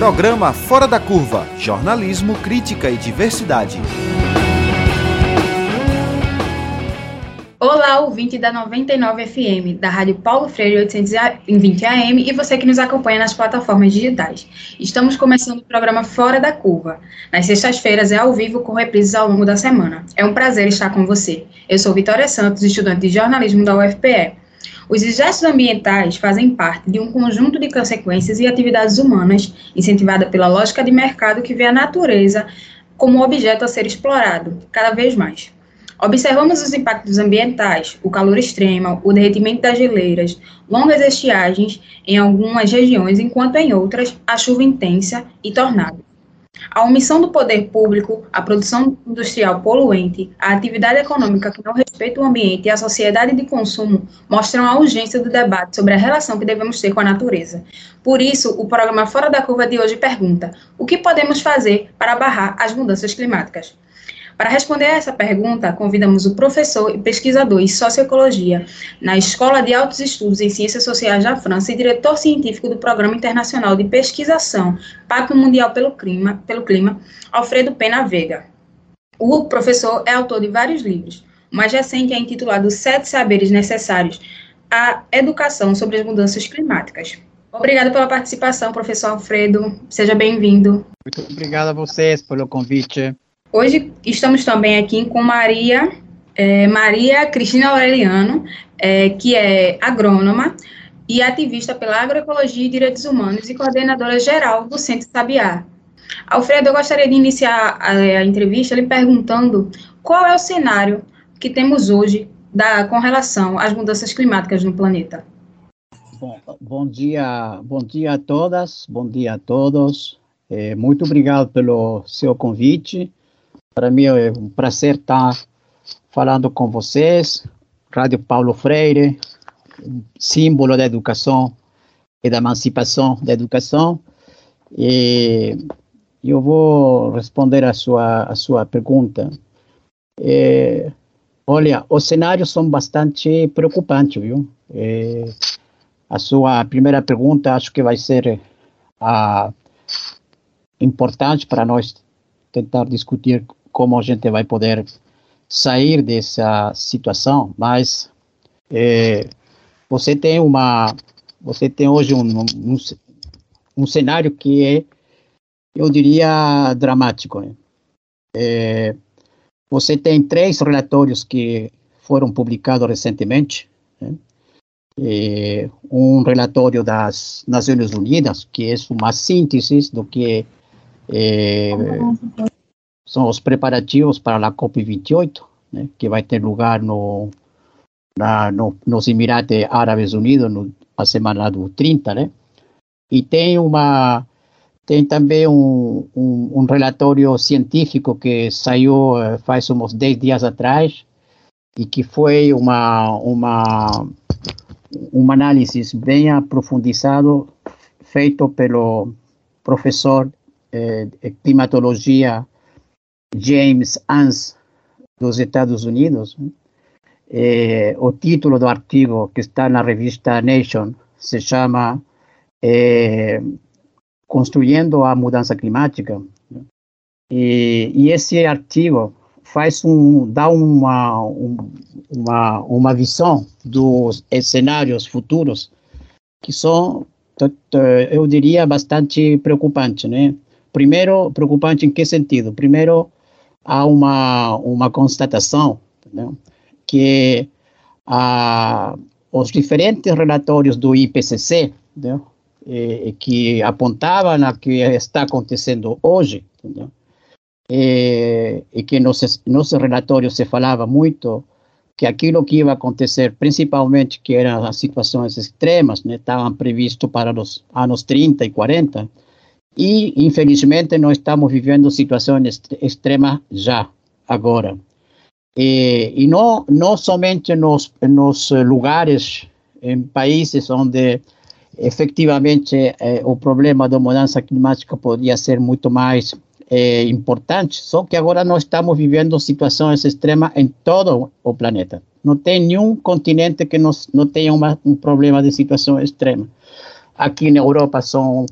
Programa Fora da Curva Jornalismo, Crítica e Diversidade. Olá, ouvinte da 99 FM, da Rádio Paulo Freire 820 AM e você que nos acompanha nas plataformas digitais. Estamos começando o programa Fora da Curva. Nas sextas-feiras é ao vivo com reprises ao longo da semana. É um prazer estar com você. Eu sou Vitória Santos, estudante de jornalismo da UFPE. Os gestos ambientais fazem parte de um conjunto de consequências e atividades humanas incentivada pela lógica de mercado que vê a natureza como objeto a ser explorado cada vez mais. Observamos os impactos ambientais, o calor extremo, o derretimento das geleiras, longas estiagens em algumas regiões, enquanto em outras, a chuva intensa e tornado. A omissão do poder público, a produção industrial poluente, a atividade econômica que não respeita o ambiente e a sociedade de consumo mostram a urgência do debate sobre a relação que devemos ter com a natureza. Por isso, o programa Fora da Curva de hoje pergunta: o que podemos fazer para barrar as mudanças climáticas? Para responder a essa pergunta, convidamos o professor e pesquisador em socioecologia na Escola de Altos Estudos em Ciências Sociais da França e diretor científico do Programa Internacional de Pesquisação Pacto Mundial pelo Clima, pelo Clima Alfredo Pena Vega. O professor é autor de vários livros. O mais recente é intitulado Sete Saberes Necessários à Educação sobre as Mudanças Climáticas. Obrigada pela participação, professor Alfredo. Seja bem-vindo. Muito obrigado a vocês pelo convite. Hoje estamos também aqui com Maria, é, Maria Cristina Aureliano, é, que é agrônoma e ativista pela agroecologia e direitos humanos e coordenadora geral do Centro Sabiá. Alfredo, eu gostaria de iniciar a, a entrevista lhe perguntando qual é o cenário que temos hoje da, com relação às mudanças climáticas no planeta. Bom, bom dia, bom dia a todas, bom dia a todos. É, muito obrigado pelo seu convite. Para mim é um prazer estar falando com vocês. Rádio Paulo Freire, símbolo da educação e da emancipação da educação. E eu vou responder a sua, a sua pergunta. É, olha, os cenários são bastante preocupantes, viu? É, a sua primeira pergunta acho que vai ser a, importante para nós tentar discutir como a gente vai poder sair dessa situação, mas é, você tem uma, você tem hoje um, um, um, cenário que é, eu diria, dramático. Né? É, você tem três relatórios que foram publicados recentemente. Né? É, um relatório das Nações Unidas, que é uma síntese do que é, são os preparativos para a COP28, né, que vai ter lugar no, na, no, nos Emirados Árabes Unidos no, na semana do 30, né? E tem uma tem também um, um, um relatório científico que saiu uh, faz uns 10 dias atrás e que foi uma uma uma análise bem aprofundado feito pelo professor eh, de climatologia James Ans dos Estados Unidos. Eh, o título do artigo que está na revista Nation se chama eh, Construindo a Mudança Climática. E, e, esse artigo faz um, dá uma, um, uma, uma visão dos cenários futuros que são, eu diria, bastante preocupantes, né? Primeiro, preocupante em que sentido? Primeiro, há uma, uma constatação né, que ah, os diferentes relatórios do IPCC, né, que apontavam a que está acontecendo hoje, né, eh, e que nos, nos relatórios se falava muito que aquilo que ia acontecer, principalmente que eram as situações extremas, né, estavam previsto para os anos 30 e 40, e, infelizmente, nós estamos vivendo situações extremas já, agora. E, e não, não somente nos, nos lugares, em países onde efetivamente eh, o problema da mudança climática poderia ser muito mais eh, importante, só que agora nós estamos vivendo situações extremas em todo o planeta. Não tem nenhum continente que não, não tenha uma, um problema de situação extrema. Aqui na Europa são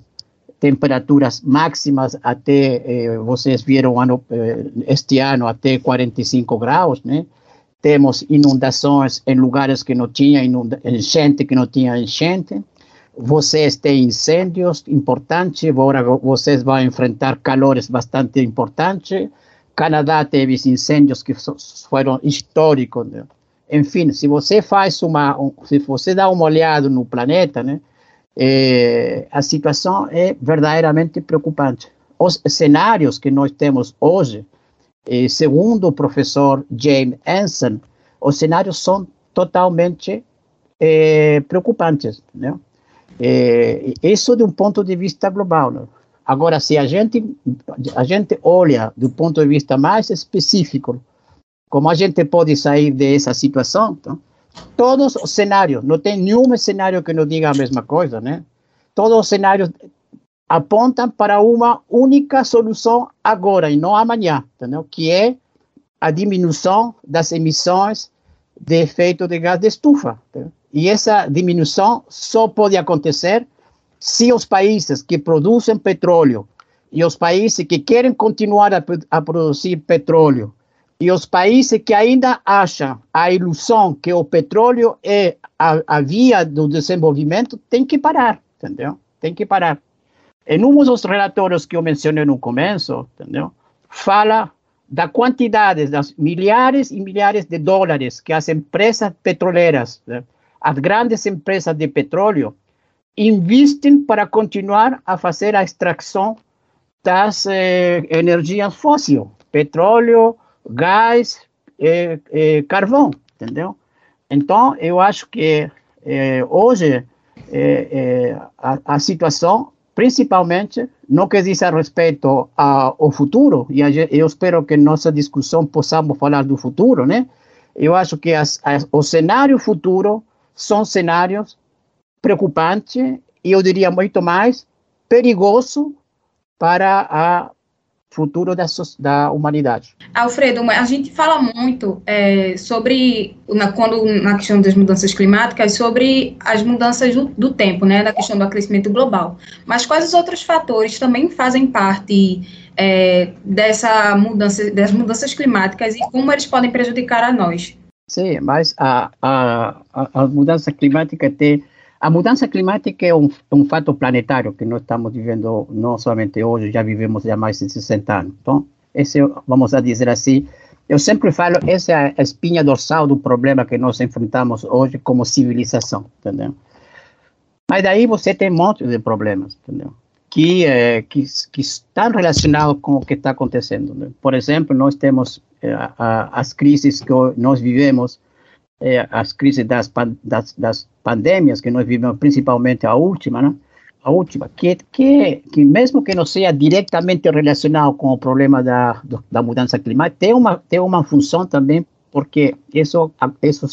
temperaturas máximas até, eh, vocês viram ano, eh, este ano, até 45 graus, né? Temos inundações em lugares que não tinha enchente, que não tinha enchente. Vocês têm incêndios importantes, agora vocês vão enfrentar calores bastante importantes. Canadá teve incêndios que foram históricos. Né? Enfim, se você faz uma, se você dá uma olhada no planeta, né? É, a situação é verdadeiramente preocupante. Os cenários que nós temos hoje, eh, segundo o professor James Anson, os cenários são totalmente eh, preocupantes. Né? Eh, isso de um ponto de vista global. Né? Agora, se a gente, a gente olha do ponto de vista mais específico, como a gente pode sair dessa situação, então, todos os cenários, não tem nenhum cenário que não diga a mesma coisa, né? Todos os cenários apontam para uma única solução agora e não amanhã, entendeu? Que é a diminuição das emissões de efeito de gás de estufa. Entendeu? E essa diminuição só pode acontecer se os países que produzem petróleo e os países que querem continuar a, a produzir petróleo e os países que ainda acham a ilusão que o petróleo é a, a via do desenvolvimento têm que parar, entendeu? Tem que parar. Em um dos relatórios que eu mencionei no começo, entendeu? Fala da quantidade, das milhares e milhares de dólares que as empresas petroleiras, né? as grandes empresas de petróleo, investem para continuar a fazer a extração das eh, energias fósseis, petróleo, gás e, e carvão, entendeu? Então, eu acho que é, hoje é, é, a, a, situação, principalmente no que diz a respeito ao futuro, e a, eu espero que nossa discussão possamos falar do futuro, né? Eu acho que as, as, o cenário futuro são cenários preocupantes e eu diria muito mais perigoso para a futuro da, da humanidade. Alfredo, a gente fala muito é, sobre, na, quando, na questão das mudanças climáticas, sobre as mudanças do, do, tempo, né, da questão do aquecimento global. Mas quais os outros fatores também fazem parte é, dessa mudança, das mudanças climáticas e como eles podem prejudicar a nós? Sim, mas a, a, a mudança climática tem a mudança climática é um, um fato planetário que nós estamos vivendo não somente hoje, já vivemos há mais de 60 anos. Então, esse, vamos a dizer assim, eu sempre falo, essa é a espinha dorsal do problema que nós enfrentamos hoje como civilização, entendeu? Mas daí você tem um monte de problemas, entendeu? Que, é, que, que estão relacionados com o que está acontecendo. Né? Por exemplo, nós temos é, a, as crises que nós vivemos é, as crises das, das, das, pandemias que nós vivemos, principalmente a última, né? a última, que, que, que mesmo que não seja diretamente relacionado com o problema da, da mudança climática, tem uma, tem uma função também, porque isso, isso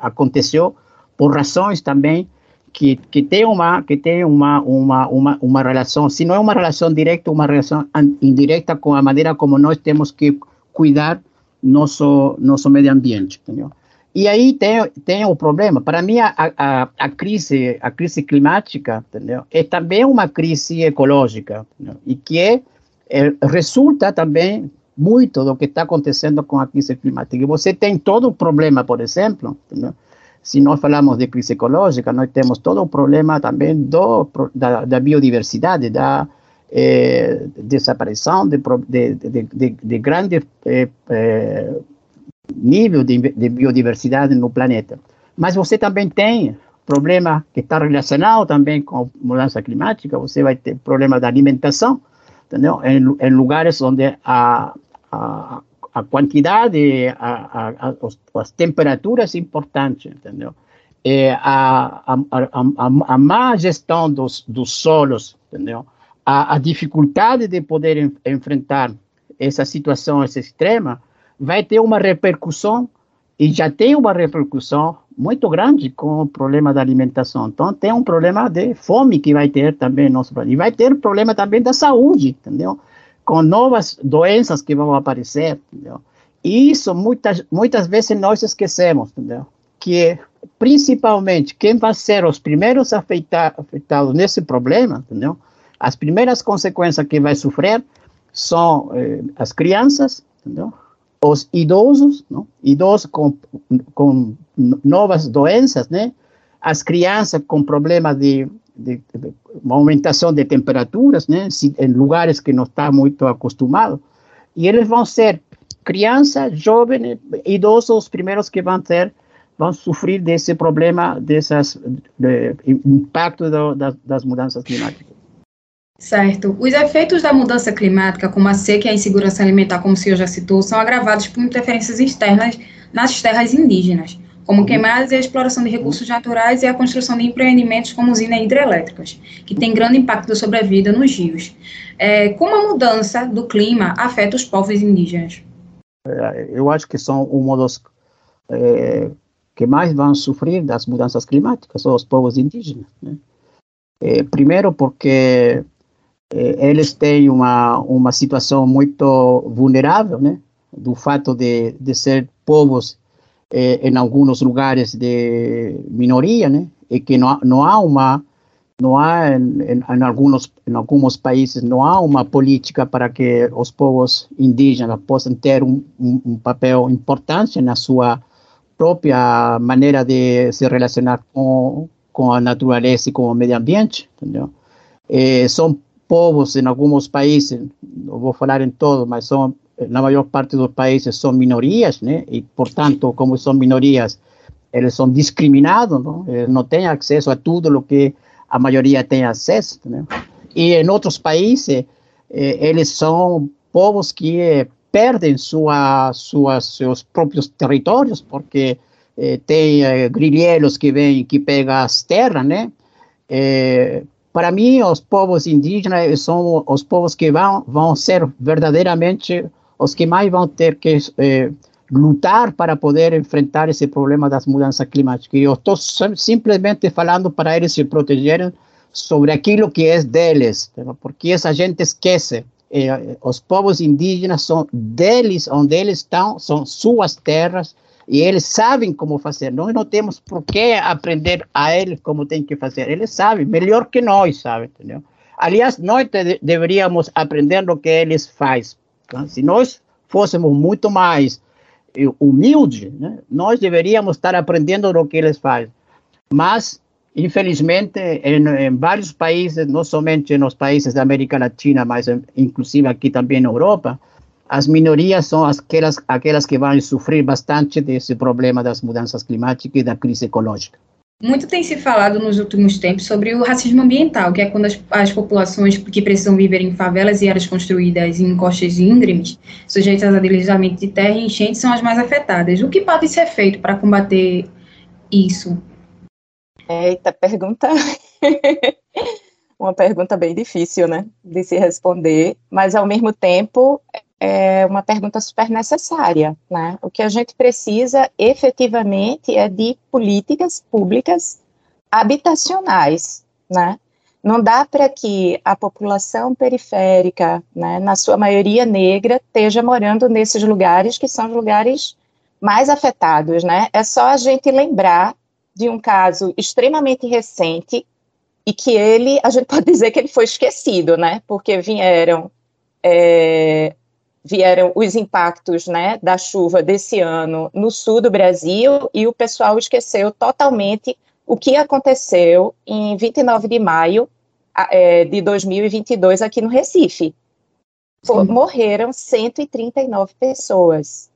aconteceu por razões também que, que tem uma que tem uma, uma, uma, uma relação, se não é uma relação direta, uma relação indireta com a maneira como nós temos que cuidar nosso nosso meio ambiente, entendeu? E aí tem, tem o problema. Para mim, a, a, a, crise, a crise climática entendeu? é também uma crise ecológica entendeu? e que é, é, resulta também muito do que está acontecendo com a crise climática. E você tem todo o problema, por exemplo, entendeu? se nós falamos de crise ecológica, nós temos todo o problema também do, da, da biodiversidade, da eh, desaparição de, de, de, de grandes eh, eh, nível de, de biodiversidade no planeta. Mas você também tem problema que está relacionado também com a mudança climática, você vai ter problema da alimentação, entendeu? Em, em lugares onde a, a, a quantidade, a, a, as temperaturas importantes, entendeu? É, a, a, a, a, má gestão dos, dos solos, entendeu? A, a dificuldade de poder enfrentar essa situação essa extrema, vai ter uma repercussão e já tem uma repercussão muito grande com o problema da alimentação. Então, tem um problema de fome que vai ter também nosso país. E vai ter problema também da saúde, entendeu? Com novas doenças que vão aparecer, entendeu? E isso muitas, muitas vezes nós esquecemos, entendeu? Que principalmente quem vai ser os primeiros afetados nesse problema, entendeu? as primeiras consequências que vai sofrer são eh, as crianças, entendeu? Os idosos, não? idosos com, com novas doenças, né? as crianças com problemas de, de, de aumentação de temperaturas, né? em lugares que não está muito acostumado, e eles vão ser crianças, jovens, idosos, os primeiros que vão ter vão sofrer desse problema, dessas de, impacto do, das mudanças climáticas. Certo. Os efeitos da mudança climática, como a seca e a insegurança alimentar, como o senhor já citou, são agravados por interferências externas nas terras indígenas, como uhum. queimadas e a exploração de recursos naturais e a construção de empreendimentos como usinas hidrelétricas, que tem grande impacto sobre a vida nos rios. É, como a mudança do clima afeta os povos indígenas? É, eu acho que são um dos é, que mais vão sofrer das mudanças climáticas, são os povos indígenas. Né? É, primeiro porque eles têm uma, uma situação muito vulnerável, né? do fato de, de ser povos é, em alguns lugares de minoria, né? e que não, não há uma não há em, em, alguns em alguns países não há uma política para que os povos indígenas possam ter um, um, um papel importante na sua própria maneira de se relacionar com, com a natureza e com o meio ambiente, entendeu? Eh, são povos em alguns países, não vou falar em todos, mas são na maior parte dos países são minorias, né? E portanto, como são minorias, eles são discriminados, não? Eles não têm acesso a tudo o que a maioria tem acesso, né? E em outros países, eh, eles são povos que perdem sua, sua, seus próprios territórios, porque eh, tem eh, grilheiros que vêm, que pegam as terras, né? Eh, para mim, os povos indígenas são os povos que vão, vão ser verdadeiramente os que mais vão ter que eh, lutar para poder enfrentar esse problema das mudanças climáticas. Eu estou simplesmente falando para eles se protegerem sobre aquilo que é deles, porque essa gente esquece eh, os povos indígenas são deles, onde eles estão, são suas terras, e eles sabem como fazer. Nós não temos por que aprender a eles como tem que fazer. Eles sabem, melhor que nós, sabe, entendeu? Aliás, nós deveríamos aprender o que eles fazem. Tá? Se nós fôssemos muito mais eh, humildes, né, nós deveríamos estar aprendendo o que eles fazem. Mas Infelizmente, em, em, vários países, não somente nos países da América Latina, mas em, inclusive aqui também na Europa, as minorias são aquelas, aquelas que vão sofrer bastante desse problema das mudanças climáticas e da crise ecológica. Muito tem se falado nos últimos tempos sobre o racismo ambiental, que é quando as, as, populações que precisam viver em favelas e áreas construídas em encostas íngremes, sujeitas a deslizamento de terra e enchentes, são as mais afetadas. O que pode ser feito para combater isso? Eita, pergunta. uma pergunta bem difícil, né, de se responder, mas ao mesmo tempo é uma pergunta super necessária, né? O que a gente precisa efetivamente é de políticas públicas habitacionais, né? Não dá para que a população periférica, né, na sua maioria negra, esteja morando nesses lugares que são os lugares mais afetados, né? É só a gente lembrar de um caso extremamente recente e que ele, a gente pode dizer que ele foi esquecido, né? Porque vieram é, vieram os impactos, né, da chuva desse ano no sul do Brasil e o pessoal esqueceu totalmente o que aconteceu em 29 de maio é, de 2022 aqui no Recife. Sim. Morreram 139 pessoas,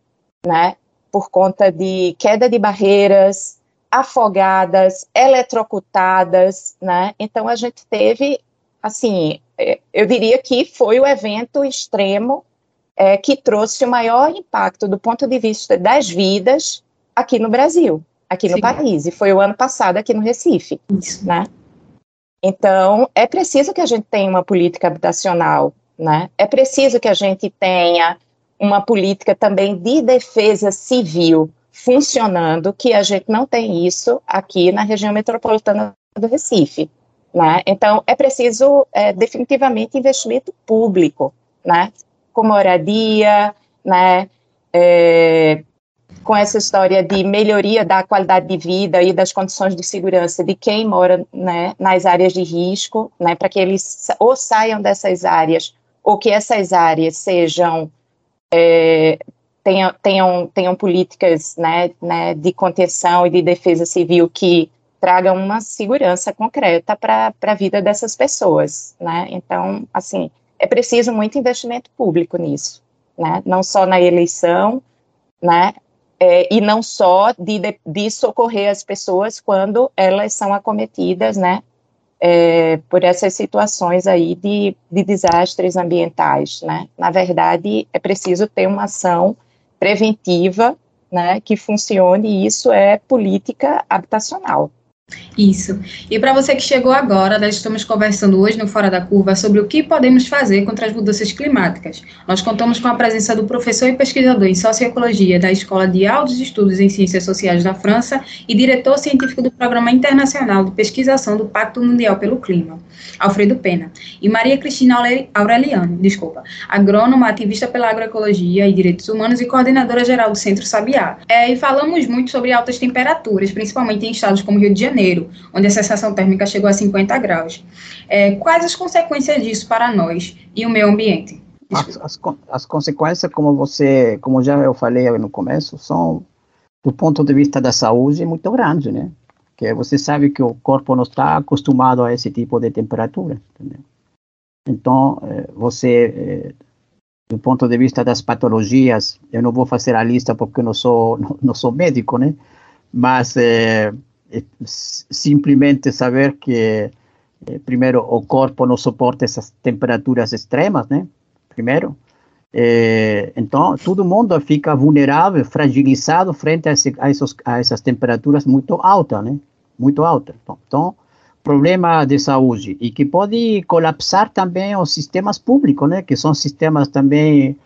né? Por conta de queda de barreiras, afogadas, eletrocutadas, né? Então a gente teve, assim, é, eu diria que foi o evento extremo é, que trouxe o maior impacto do ponto de vista das vidas aqui no Brasil, aqui Sim. no país, e foi o ano passado aqui no Recife, Isso. né? Então, é preciso que a gente tenha uma política habitacional, né? É preciso que a gente tenha uma política também de defesa civil, funcionando, que a gente não tem isso aqui na região metropolitana do Recife. Né? Então, é preciso é, definitivamente investimento público, né? Com moradia, né? É, com essa história de melhoria da qualidade de vida e das condições de segurança de quem mora né, nas áreas de risco, né, para que eles ou saiam dessas áreas ou que essas áreas sejam é, tenham, tenham, tenham políticas né, né, de contenção e de defesa civil que tragam uma segurança concreta para a vida dessas pessoas, né? Então, assim, é preciso muito investimento público nisso, né? Não só na eleição, né? É, e não só de, de, de, socorrer as pessoas quando elas são acometidas, né? É, por essas situações aí de, de desastres ambientais, né? Na verdade, é preciso ter uma ação preventiva, né? Que funcione e isso é política habitacional, isso. E para você que chegou agora, nós estamos conversando hoje no Fora da Curva sobre o que podemos fazer contra as mudanças climáticas. Nós contamos com a presença do professor e pesquisador em Sociologia da Escola de Altos Estudos em Ciências Sociais da França e diretor científico do Programa Internacional de Pesquisação do Pacto Mundial pelo Clima, Alfredo Pena, e Maria Cristina Aureliano, desculpa, agrônoma, ativista pela agroecologia e direitos humanos e coordenadora geral do Centro Sabiá. É, e falamos muito sobre altas temperaturas, principalmente em estados como Rio de Janeiro, Janeiro, onde a sensação térmica chegou a 50 graus. É, quais as consequências disso para nós e o meio ambiente? As, as, as, consequências, como você, como já eu falei no começo, são do ponto de vista da saúde muito grandes, né? Que você sabe que o corpo não está acostumado a esse tipo de temperatura, entendeu? Então, é, você, é, do ponto de vista das patologias, eu não vou fazer a lista porque eu não sou, não, não sou médico, né? Mas é, simplesmente saber que eh, primeiro o corpo não suporta essas temperaturas extremas, né? Primeiro, eh, então todo mundo fica vulnerável, fragilizado frente a, esse, a, esses, a essas temperaturas muito altas, né? Muito altas. Então, problema de saúde e que pode colapsar também os sistemas públicos, né? Que são sistemas também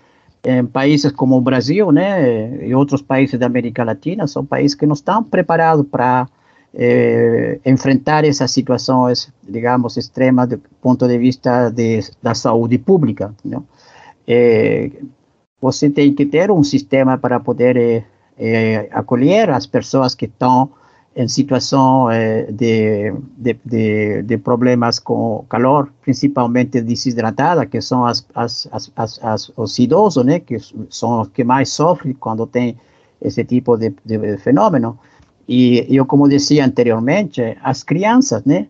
em países como o Brasil, né? E outros países da América Latina são países que não estão preparados para eh, enfrentar essas situações, digamos, extremas do ponto de vista de, da saúde pública. Eh, você tem que ter um sistema para poder eh, eh acolher as pessoas que estão em situação de, de, de, problemas com calor, principalmente desidratada, que são as, as, as, as, os idosos, né, que são os que mais sofrem quando tem esse tipo de, de fenômeno. E eu, como dizia anteriormente, as crianças, né?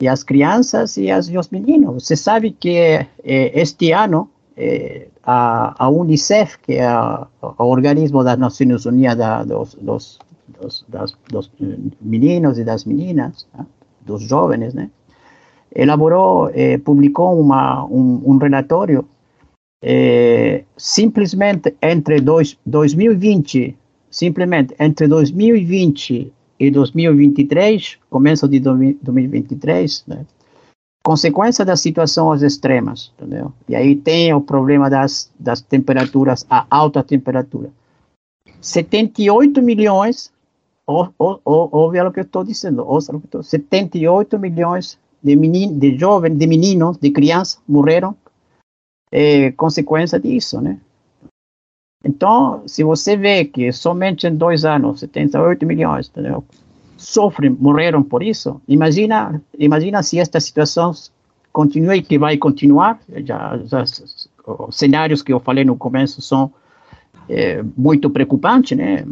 E as crianças e, as, e os meninos. Você sabe que eh, este ano eh, a, a, Unicef, que é a, o organismo das Nações Unidas da, dos, dos, dos, das, dos, meninos e das meninas, né? dos jovens, né? elaborou, eh, publicou uma, um, um relatório eh, simplesmente entre dois, 2020 simplesmente entre 2020 e 2023, começo de 2023, né, consequência das situações extremas, entendeu? E aí tem o problema das, das temperaturas, a alta temperatura. 78 milhões, ouve o que eu estou dizendo, ouça o que estou 78 milhões de, menino, de jovens, de meninos, de crianças morreram é, consequência disso, né? Então, se você vê que somente em dois anos, 78 milhões, entendeu? sofrem, morreram por isso, imagina, imagina se esta situação continua e que vai continuar. Já, já, os cenários que eu falei no começo são é, muito preocupantes, né?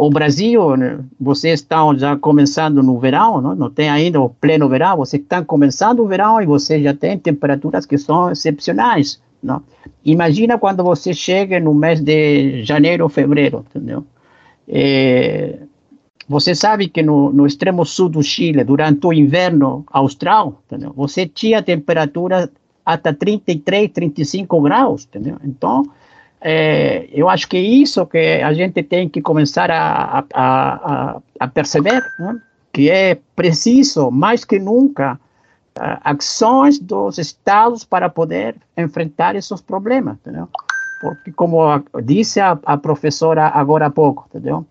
O Brasil, né, vocês estão já começando no verão, não, não tem ainda o pleno verão, vocês estão começando o verão e vocês já têm temperaturas que são excepcionais. Não? Imagina quando você chega no mês de janeiro ou fevereiro, entendeu? É, você sabe que no, no, extremo sul do Chile, durante o inverno austral, entendeu? você tinha temperatura até 33, 35 graus, entendeu? Então, é, eu acho que é isso que a gente tem que começar a, a, a, a perceber, né? que é preciso, mais que nunca, ações dos estados para poder enfrentar esses problemas, entendeu? Porque, como disse a, a professora agora há pouco, entendeu?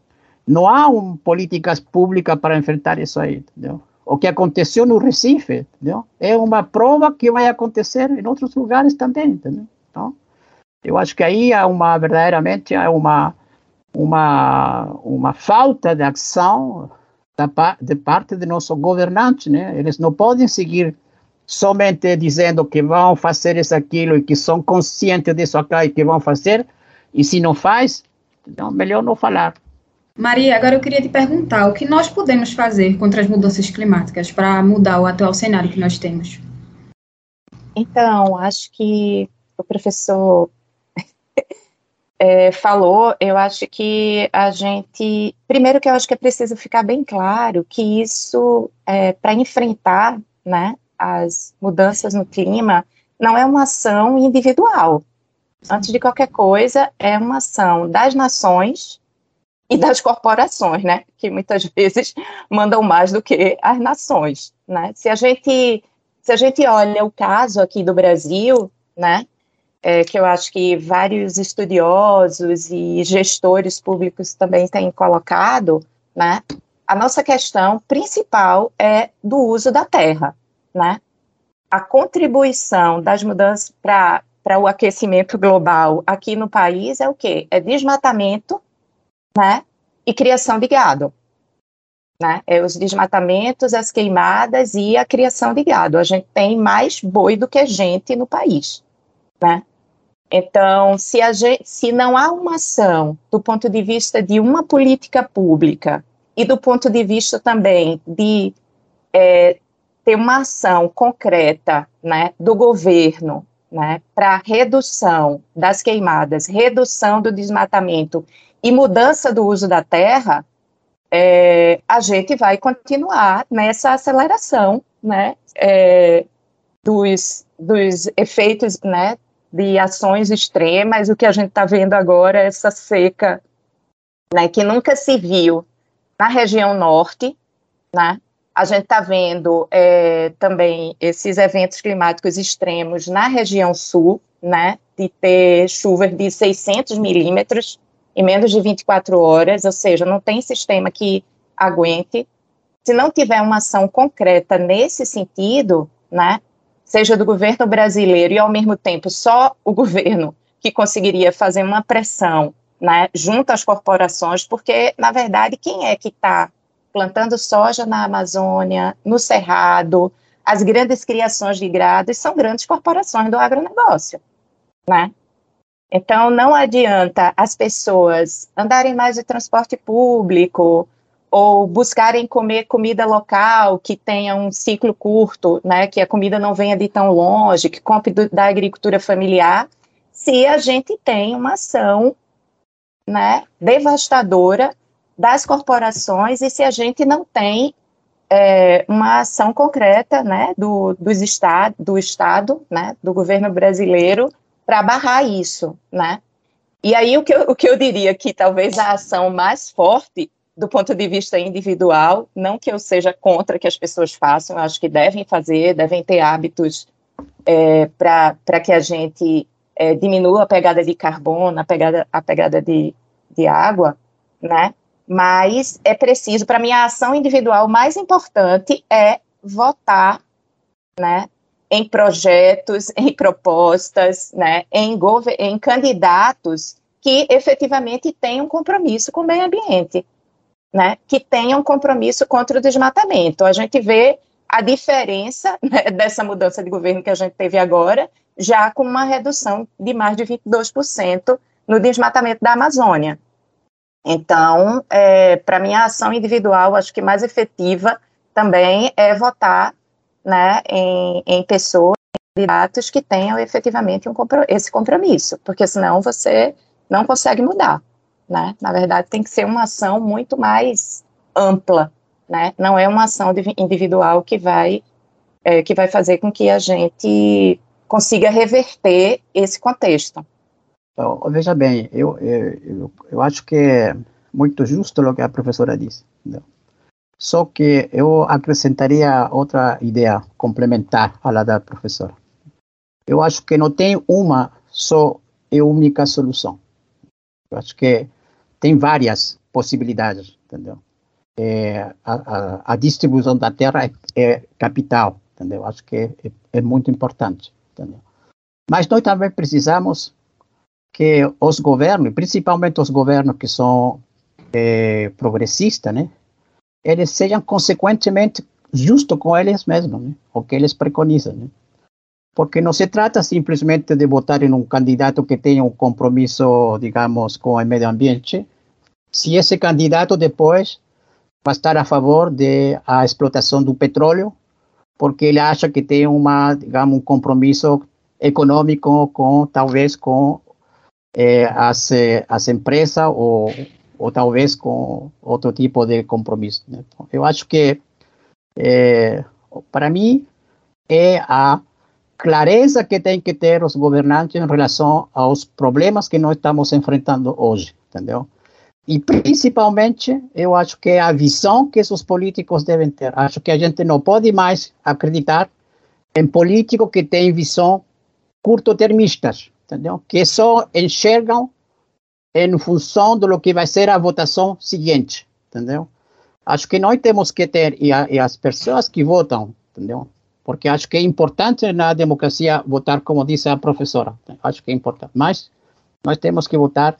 Não há um, políticas públicas para enfrentar isso aí, entendeu? O que aconteceu no Recife, entendeu? É uma prova que vai acontecer em outros lugares também, entendeu? Então, eu acho que aí há uma, verdadeiramente, há uma, uma, uma falta de ação da, de parte de nosso governante, né? Eles não podem seguir somente dizendo que vão fazer isso, aquilo e que são conscientes disso aqui e que vão fazer, e se não faz, então melhor não falar. Maria, agora eu queria te perguntar, o que nós podemos fazer contra as mudanças climáticas para mudar o atual cenário que nós temos? Então, acho que o professor é, falou, eu acho que a gente. Primeiro, que eu acho que é preciso ficar bem claro que isso, é, para enfrentar né, as mudanças no clima, não é uma ação individual. Antes de qualquer coisa, é uma ação das nações e das corporações, né, que muitas vezes mandam mais do que as nações, né. Se a gente se a gente olha o caso aqui do Brasil, né, é, que eu acho que vários estudiosos e gestores públicos também têm colocado, né? A nossa questão principal é do uso da terra, né? A contribuição das mudanças para para o aquecimento global aqui no país é o quê? É desmatamento, né? E criação de gado. Né? É os desmatamentos, as queimadas e a criação de gado. A gente tem mais boi do que gente no país, né? Então, se, gente, se não há uma ação do ponto de vista de uma política pública e do ponto de vista também de é, ter uma ação concreta né, do governo né, para redução das queimadas, redução do desmatamento e mudança do uso da terra, é, a gente vai continuar nessa aceleração né, é, dos, dos efeitos né, de ações extremas, o que a gente está vendo agora é essa seca, né, que nunca se viu na região norte, né, a gente está vendo é, também esses eventos climáticos extremos na região sul, né, de ter chuvas de 600 milímetros em menos de 24 horas, ou seja, não tem sistema que aguente. Se não tiver uma ação concreta nesse sentido, né, seja do governo brasileiro e, ao mesmo tempo, só o governo que conseguiria fazer uma pressão né, junto às corporações, porque, na verdade, quem é que está plantando soja na Amazônia, no Cerrado, as grandes criações de grades são grandes corporações do agronegócio, né? Então, não adianta as pessoas andarem mais de transporte público, ou buscarem comer comida local que tenha um ciclo curto, né, que a comida não venha de tão longe, que compre do, da agricultura familiar, se a gente tem uma ação, né, devastadora das corporações e se a gente não tem é, uma ação concreta, né, do, dos estado, do estado, né, do governo brasileiro para barrar isso, né. E aí o que, eu, o que eu diria que talvez a ação mais forte do ponto de vista individual, não que eu seja contra que as pessoas façam, acho que devem fazer, devem ter hábitos é, para que a gente é, diminua a pegada de carbono, a pegada, a pegada de, de água, né? Mas é preciso, para mim, a ação individual mais importante é votar, né? Em projetos, em propostas, né? Em, em candidatos que efetivamente tenham compromisso com o meio ambiente né, que tenham compromisso contra o desmatamento. A gente vê a diferença né, dessa mudança de governo que a gente teve agora, já com uma redução de mais de 22% no desmatamento da Amazônia. Então, é, para mim, a ação individual, acho que mais efetiva também é votar né, em, em pessoas, candidatos que tenham efetivamente um, esse compromisso, porque senão você não consegue mudar né? Na verdade, tem que ser uma ação muito mais ampla, né? Não é uma ação individual que vai é, que vai fazer com que a gente consiga reverter esse contexto. Então, veja bem, eu, eu, eu acho que é muito justo o que a professora disse. Só que eu acrescentaria outra ideia complementar à da professora. Eu acho que não tem uma só e única solução. Eu acho que tem várias possibilidades, entendeu? É, a, a, a, distribuição da terra é, é capital, entendeu? Acho que é, é, é, muito importante, entendeu? Mas nós também precisamos que os governos, principalmente os governos que são é, progressistas, né, eles sejam consequentemente justos com eles mesmos, né, o que eles preconizam. Né? Porque não se trata simplesmente de votar em um candidato que tenha um compromisso, digamos, com o meio ambiente, se esse candidato depois vai estar a favor da explotação do petróleo, porque ele acha que tem uma, digamos, um compromisso econômico com, talvez, com eh, as, eh, as empresas ou, ou talvez com outro tipo de compromisso. Eu acho que, eh, para mim, é a clareza que tem que ter os governantes em relação aos problemas que nós estamos enfrentando hoje, entendeu? E principalmente, eu acho que é a visão que esses políticos devem ter. Acho que a gente não pode mais acreditar em políticos que têm visão curto-termistas, entendeu? Que só enxergam em função do que vai ser a votação seguinte, entendeu? Acho que nós temos que ter, e, a, e as pessoas que votam, entendeu? Porque acho que é importante na democracia votar, como disse a professora. Acho que é importante. Mas nós temos que votar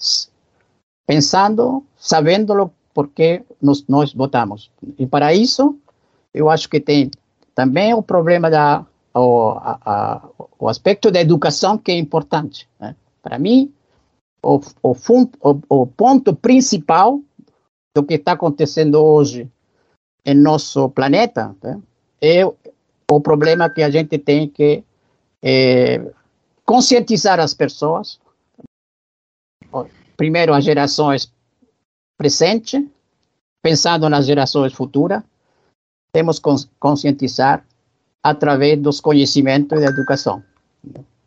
pensando, sabendo porque nós, nós votamos. E para isso, eu acho que tem também o problema da o, a, a, o aspecto da educação que é importante. Né? Para mim, o, o, o, o ponto principal do que está acontecendo hoje em nosso planeta né? é o problema que a gente tem que é, conscientizar as pessoas primeiro as gerações presentes, pensando nas gerações futuras, temos que conscientizar através dos conhecimentos e da educação.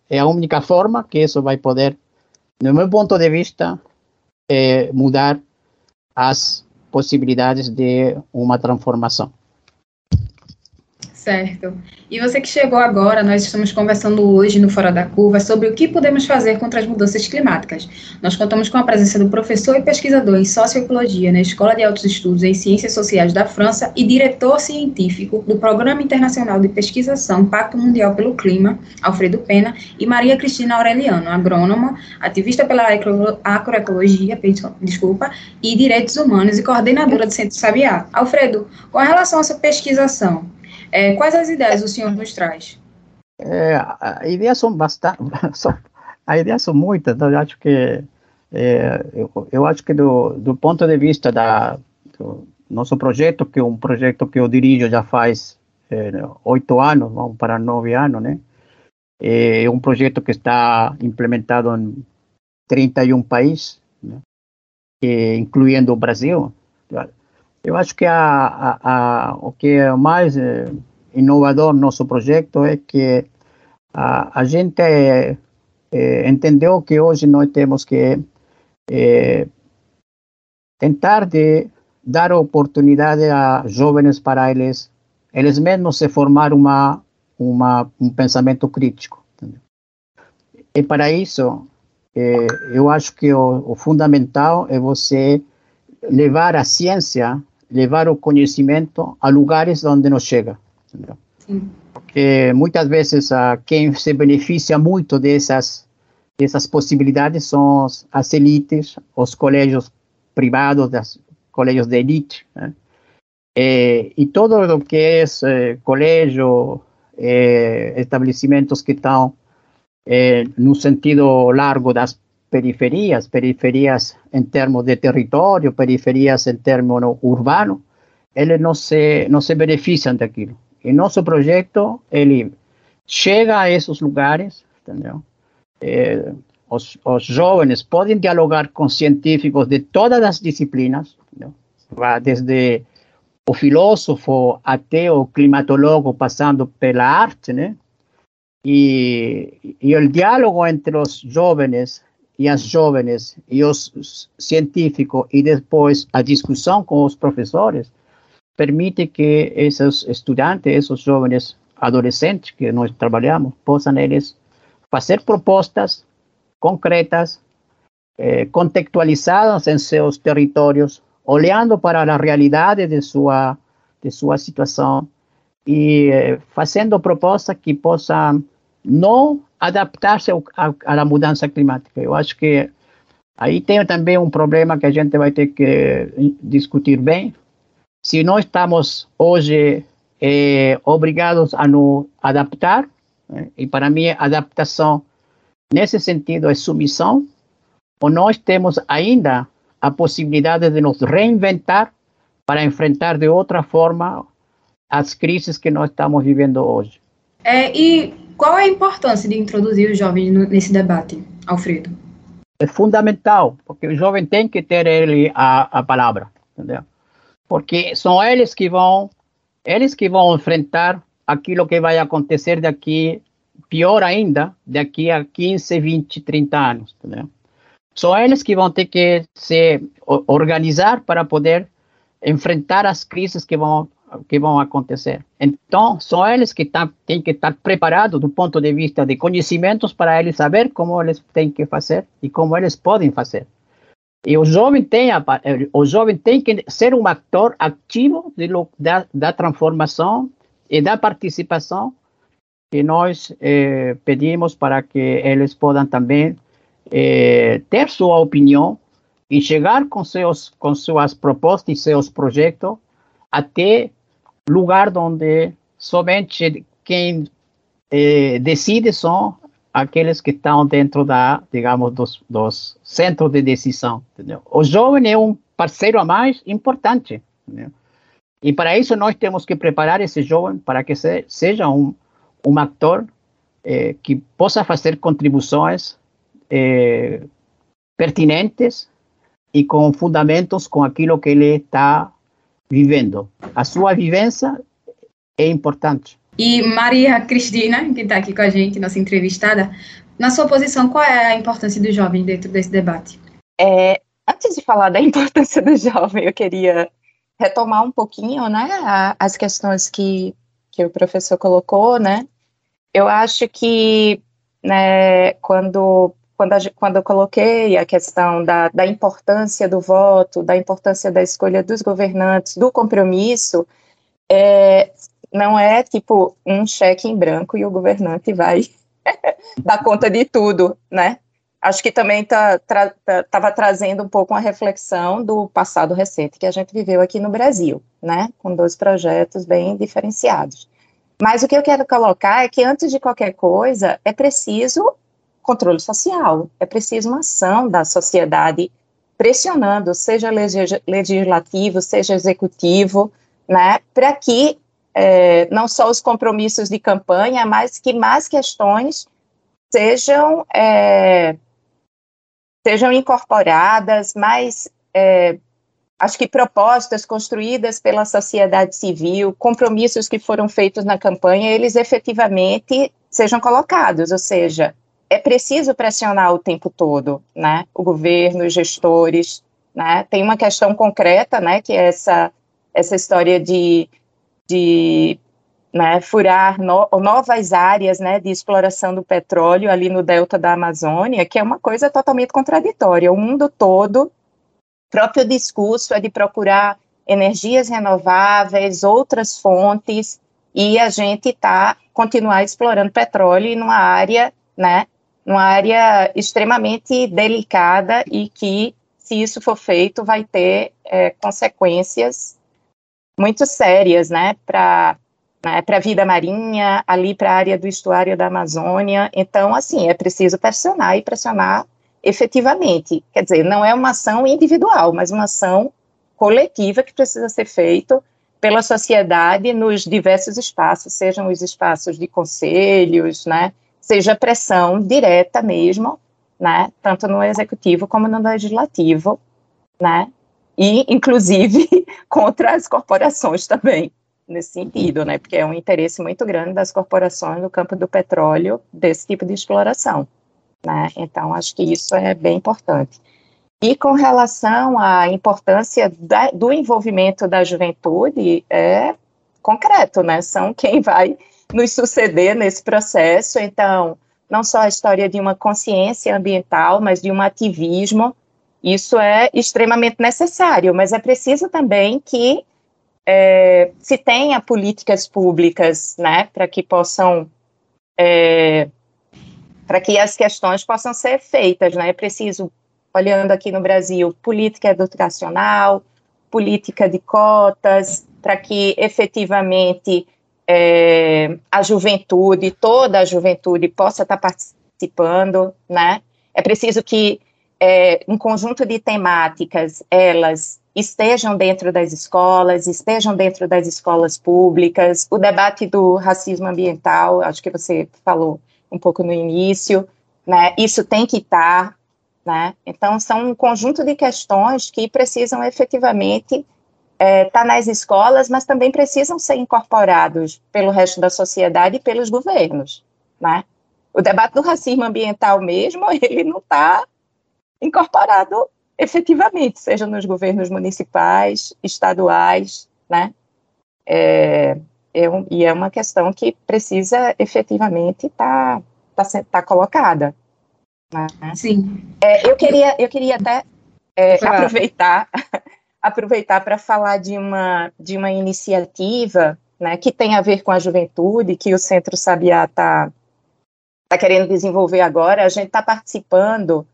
É a única forma que isso vai poder, no meu ponto de vista, é, mudar as possibilidades de uma transformação. Certo. E você que chegou agora, nós estamos conversando hoje no Fora da Curva sobre o que podemos fazer contra as mudanças climáticas. Nós contamos com a presença do professor e pesquisador em Socioecologia na Escola de Altos Estudos em Ciências Sociais da França e diretor científico do Programa Internacional de Pesquisação Pacto Mundial pelo Clima, Alfredo Pena, e Maria Cristina Aureliano, agrônoma, ativista pela agroecologia, desculpa, e direitos humanos e coordenadora do Centro Sabiá. Alfredo, com relação a essa pesquisação, é, quais as ideias o senhor nos traz? É, ideias são bastante, são, a ideias são muitas, então eu acho que é, eu, eu, acho que do, do ponto de vista da do nosso projeto, que é um projeto que eu dirijo já faz é, oito anos, vamos para nove anos, né? É um projeto que está implementado em 31 países, né? incluindo o Brasil. Eu acho que a, a, a, o que é mais eh, inovador no nosso projeto é que a, a gente eh, entendeu que hoje nós temos que eh, tentar de dar oportunidade a jovens para eles eles mesmos se formar uma uma um pensamento crítico entendeu? e para isso eu acho que o, o fundamental é você levar a ciência levar o conhecimento a lugares onde não chega. Entendeu? Sim. Porque muitas vezes a quem se beneficia muito dessas dessas possibilidades são as elites, os colégios privados, os colégios de elite. Né? E, e, todo o que é eh, colégio, eh, estabelecimentos que estão eh, no sentido largo das periferias, periferias em termos de território, periferias em termos urbanos, eles não se, não se beneficiam daquilo. E nosso projeto, ele chega a esses lugares, entendeu? É, os, os jovens podem dialogar com científicos de todas as disciplinas, entendeu? desde o filósofo até o climatólogo, passando pela arte, né? E, e o diálogo entre os jovens e as jovens e os científicos e depois a discussão com os professores permite que esses estudantes, esses jovens adolescentes que nós trabalhamos, possam eles fazer propostas concretas, eh, contextualizadas em seus territórios, olhando para a realidade de sua de sua situação e eh, fazendo propostas que possam não adaptar-se à mudança climática. Eu acho que aí tem também um problema que a gente vai ter que discutir bem. Se nós estamos hoje eh, obrigados a nos adaptar, né, e para mim adaptação nesse sentido é submissão, ou nós temos ainda a possibilidade de nos reinventar para enfrentar de outra forma as crises que nós estamos vivendo hoje. É, e qual é a importância de introduzir os jovens nesse debate, Alfredo? É fundamental, porque o jovem tem que ter ele a, a palavra, entendeu? Porque são eles que vão, eles que vão enfrentar aquilo que vai acontecer daqui, pior ainda, daqui a 15, 20, 30 anos, entendeu? São eles que vão ter que se organizar para poder enfrentar as crises que vão que vão acontecer. Então, são eles que tá, têm que estar preparados do ponto de vista de conhecimentos para eles saber como eles têm que fazer e como eles podem fazer. E o jovem tem, a, o jovem tem que ser um ator ativo de, da, da transformação e da participação que nós eh, pedimos para que eles possam também eh, ter sua opinião e chegar com, seus, com suas propostas e seus projetos até lugar onde somente quem eh, decide são aqueles que estão dentro da, digamos, dos, dos centros de decisão. Entendeu? O jovem é um parceiro a mais importante. Entendeu? E para isso nós temos que preparar esse jovem para que se, seja um, um ator eh, que possa fazer contribuições eh, pertinentes e com fundamentos com aquilo que ele está vivendo. A sua vivência é importante. E Maria Cristina, que está aqui com a gente, nossa entrevistada, na sua posição, qual é a importância do jovem dentro desse debate? É, antes de falar da importância do jovem, eu queria retomar um pouquinho, né, as questões que, que o professor colocou, né, eu acho que, né, quando quando, a, quando eu coloquei a questão da, da importância do voto, da importância da escolha dos governantes, do compromisso, é, não é tipo um cheque em branco e o governante vai dar conta de tudo, né? Acho que também estava tá, tra, trazendo um pouco uma reflexão do passado recente que a gente viveu aqui no Brasil, né? Com dois projetos bem diferenciados. Mas o que eu quero colocar é que antes de qualquer coisa é preciso controle social. É preciso uma ação da sociedade pressionando, seja legislativo, seja executivo, né, para que é, não só os compromissos de campanha, mas que mais questões sejam é, sejam incorporadas, mais é, acho que propostas construídas pela sociedade civil, compromissos que foram feitos na campanha, eles efetivamente sejam colocados, ou seja, é preciso pressionar o tempo todo, né? O governo, os gestores, né? Tem uma questão concreta, né? Que é essa essa história de, de né, furar no, novas áreas né, de exploração do petróleo ali no delta da Amazônia, que é uma coisa totalmente contraditória. O mundo todo, próprio discurso é de procurar energias renováveis, outras fontes, e a gente está continuar explorando petróleo em uma área né, numa área extremamente delicada e que, se isso for feito, vai ter é, consequências muito sérias, né, para né, para a vida marinha, ali para a área do estuário da Amazônia. Então, assim, é preciso pressionar e pressionar efetivamente. Quer dizer, não é uma ação individual, mas uma ação coletiva que precisa ser feita pela sociedade nos diversos espaços, sejam os espaços de conselhos, né, seja pressão direta mesmo, né, tanto no executivo como no legislativo, né, e inclusive contra as corporações também, nesse sentido, né, porque é um interesse muito grande das corporações no campo do petróleo desse tipo de exploração, né, então acho que isso é bem importante. E com relação à importância da, do envolvimento da juventude, é concreto, né, são quem vai nos suceder nesse processo. Então, não só a história de uma consciência ambiental, mas de um ativismo. Isso é extremamente necessário, mas é preciso também que é, se tenha políticas públicas, né, para que possam é, para que as questões possam ser feitas, né? É preciso, olhando aqui no Brasil, política educacional, política de cotas, para que efetivamente é, a juventude, toda a juventude possa estar participando, né? É preciso que é, um conjunto de temáticas, elas estejam dentro das escolas, estejam dentro das escolas públicas, o debate do racismo ambiental, acho que você falou um pouco no início, né, isso tem que estar, né, então são um conjunto de questões que precisam efetivamente estar é, tá nas escolas, mas também precisam ser incorporados pelo resto da sociedade e pelos governos, né. O debate do racismo ambiental mesmo, ele não está incorporado efetivamente, seja nos governos municipais, estaduais, né? É, é um, e é uma questão que precisa efetivamente estar tá, tá, tá colocada. Né? Sim. É, eu queria eu queria até é, aproveitar aproveitar para falar de uma de uma iniciativa né, que tem a ver com a juventude que o Centro Sabiá está tá querendo desenvolver agora. A gente está participando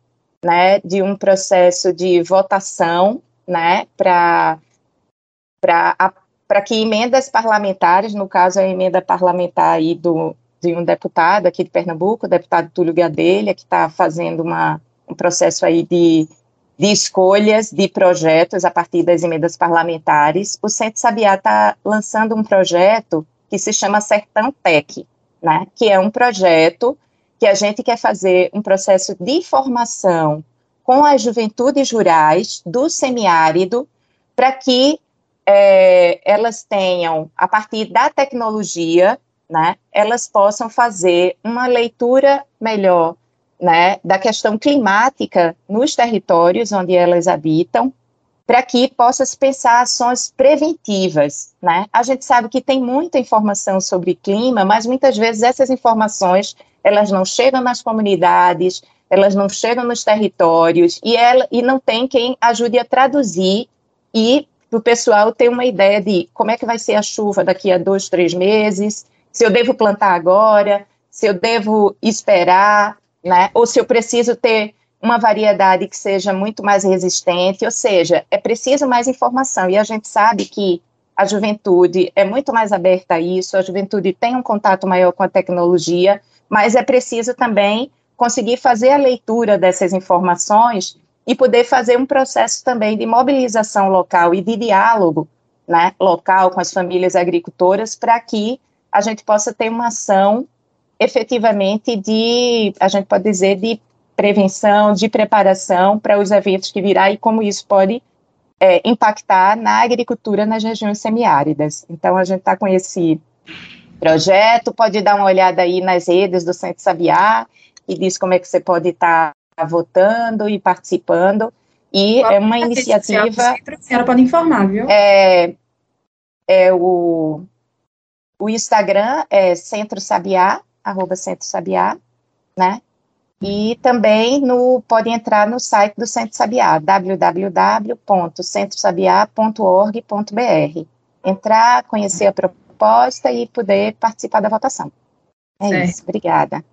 né, de um processo de votação, né, para que emendas parlamentares, no caso a emenda parlamentar aí do, de um deputado aqui de Pernambuco, o deputado Túlio Gadelha, que está fazendo uma, um processo aí de, de escolhas de projetos a partir das emendas parlamentares. O Centro Sabiá está lançando um projeto que se chama Sertão Tech, né, que é um projeto que a gente quer fazer um processo de formação com as juventudes rurais do semiárido, para que é, elas tenham, a partir da tecnologia, né, elas possam fazer uma leitura melhor né, da questão climática nos territórios onde elas habitam, para que possa se pensar ações preventivas, né? A gente sabe que tem muita informação sobre clima, mas muitas vezes essas informações elas não chegam nas comunidades, elas não chegam nos territórios e, ela, e não tem quem ajude a traduzir e o pessoal ter uma ideia de como é que vai ser a chuva daqui a dois, três meses, se eu devo plantar agora, se eu devo esperar, né? Ou se eu preciso ter uma variedade que seja muito mais resistente, ou seja, é preciso mais informação. E a gente sabe que a juventude é muito mais aberta a isso, a juventude tem um contato maior com a tecnologia, mas é preciso também conseguir fazer a leitura dessas informações e poder fazer um processo também de mobilização local e de diálogo né, local com as famílias agricultoras para que a gente possa ter uma ação efetivamente de, a gente pode dizer, de prevenção, de preparação para os eventos que virá e como isso pode é, impactar na agricultura nas regiões semiáridas. Então, a gente está com esse projeto, pode dar uma olhada aí nas redes do Centro Sabiá, e diz como é que você pode estar tá votando e participando, e Qual é uma iniciativa... A senhora pode informar, viu? É, é o, o Instagram é Centro Sabiá, arroba Centro Sabiá, né? E também no, pode entrar no site do Centro Sabiá, www.centrosabiá.org.br. Entrar, conhecer a proposta, e poder participar da votação. É certo. isso, obrigada.